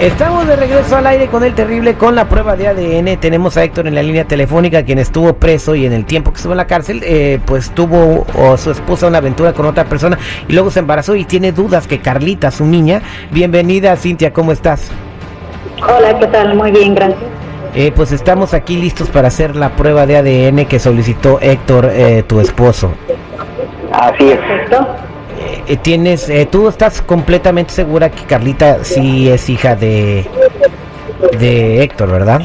Estamos de regreso al aire con el terrible con la prueba de ADN. Tenemos a Héctor en la línea telefónica, quien estuvo preso y en el tiempo que estuvo en la cárcel, eh, pues tuvo o su esposa una aventura con otra persona y luego se embarazó y tiene dudas que Carlita, su niña. Bienvenida, Cintia, ¿cómo estás? Hola, ¿qué tal? Muy bien, gracias. Eh, pues estamos aquí listos para hacer la prueba de ADN que solicitó Héctor, eh, tu esposo. Así es. Perfecto. Eh, tienes, eh, tú estás completamente segura que Carlita sí es hija de, de Héctor, ¿verdad?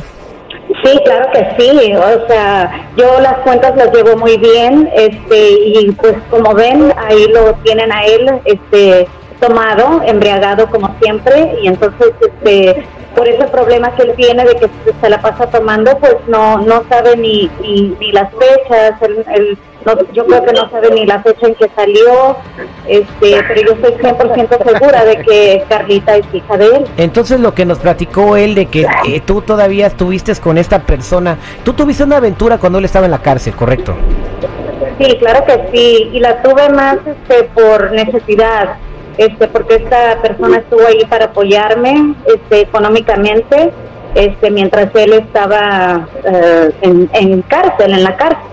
Sí, claro que sí. O sea, yo las cuentas las llevo muy bien, este, y pues como ven, ahí lo tienen a él, este, tomado, embriagado como siempre, y entonces, este, por ese problema que él tiene de que se la pasa tomando, pues no, no sabe ni, ni, las fechas, él, él no, yo creo que no sabe ni la fecha en que salió, este, pero yo estoy 100% segura de que Carlita es hija de él. Entonces lo que nos platicó él de que eh, tú todavía estuviste con esta persona, tú tuviste una aventura cuando él estaba en la cárcel, ¿correcto? Sí, claro que sí, y la tuve más este por necesidad, este porque esta persona estuvo ahí para apoyarme este económicamente, este mientras él estaba eh, en, en cárcel, en la cárcel.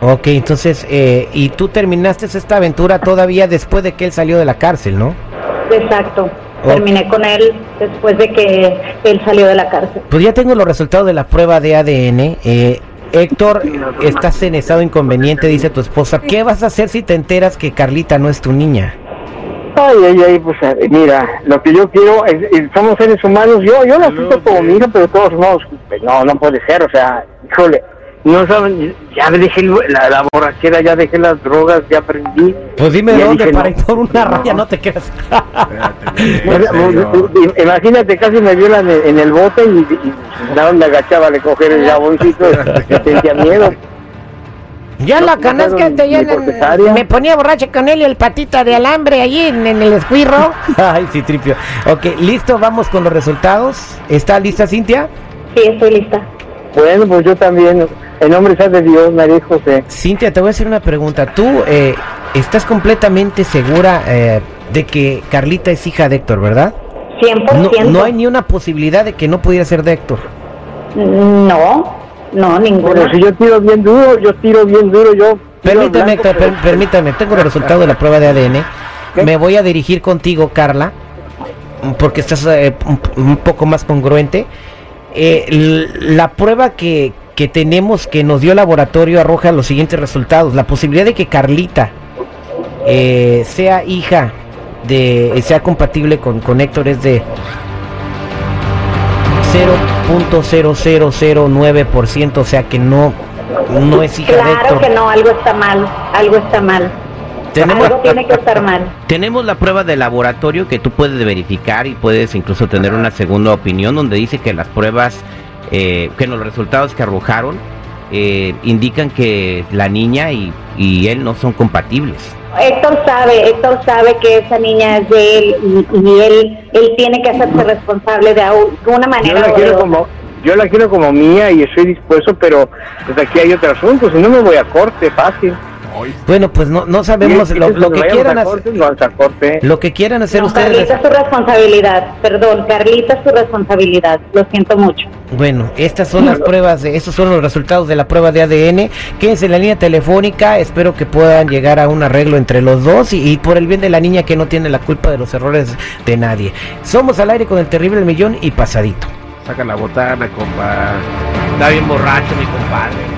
Ok, entonces, eh, y tú terminaste esta aventura todavía después de que él salió de la cárcel, ¿no? Exacto. Terminé con él después de que él salió de la cárcel. Pues ya tengo los resultados de la prueba de ADN. Eh, Héctor, estás en estado inconveniente, dice tu esposa. ¿Qué vas a hacer si te enteras que Carlita no es tu niña? Ay, ay, ay, pues eh, mira, lo que yo quiero es, es- somos seres humanos, yo yo la siento como mi hija, pero todos modos, pues, no, no puede ser, o sea, híjole, no saben, ya dejé el- la, la borrachera, ya dejé las drogas, ya aprendí. Pues dime Ya dónde dije, para no. ir por una raya, no te creas. I- Imagínate, casi me violan en, en el bote y, y me agachaba de coger el jaboncito, sentía miedo. Ya No, la no canasca fueron te ni llenan. por cesárea. Me ponía borracha con él y el patita de alambre allí en, en el escuirro. Ay, sí, tripio. Ok, listo, vamos con los resultados. ¿Está lista, Cintia? Sí, estoy lista. Bueno, pues yo también, en nombre sea de Dios, María José. Cintia, te voy a hacer una pregunta. ¿Tú eh, estás completamente segura eh, de que Carlita es hija de Héctor, verdad? 100%. No, no hay ni una posibilidad de que no pudiera ser de Héctor. No, no, ninguna. Pero si yo tiro bien duro, yo tiro bien duro, yo... Permítame, blanco, Héctor, pero- per- permítame. Tengo el resultado de la prueba de ADN. ¿Qué? Me voy a dirigir contigo, Carla, porque estás eh, un, un poco más congruente. Eh, la prueba que, que tenemos que nos dio el laboratorio arroja los siguientes resultados. La posibilidad de que Carlita eh, sea hija de, sea compatible con, con Héctor es de 0.0009%, o sea que no, no es hija de Claro Héctor. que no, algo está mal, algo está mal. Tenemos, Algo tiene que estar mal. Tenemos la prueba de laboratorio que tú puedes verificar y puedes incluso tener una segunda opinión donde dice que las pruebas, eh, que los resultados que arrojaron eh, indican que la niña y, y él no son compatibles. Héctor sabe, Héctor sabe que esa niña es de él y, y él, él tiene que hacerse responsable de alguna Yo manera la o de quiero otra. como... Yo la quiero como mía y estoy dispuesto, pero pues aquí hay otro asunto, si no me voy a corte, fácil. Bueno, pues no, no sabemos lo, que quieran hacer. Lo que quieran hacer No, ustedes. Carlita es su responsabilidad, perdón, Carlita es su responsabilidad, lo siento mucho. Bueno, estas son las pruebas, de, estos son los resultados de la prueba de ADN. Quédense en la línea telefónica, espero que puedan llegar a un arreglo entre los dos y, y por el bien de la niña que no tiene la culpa de los errores de nadie. Somos al aire con el terrible millón y pasadito. Saca la botana, compa. Está bien borracho, mi compadre.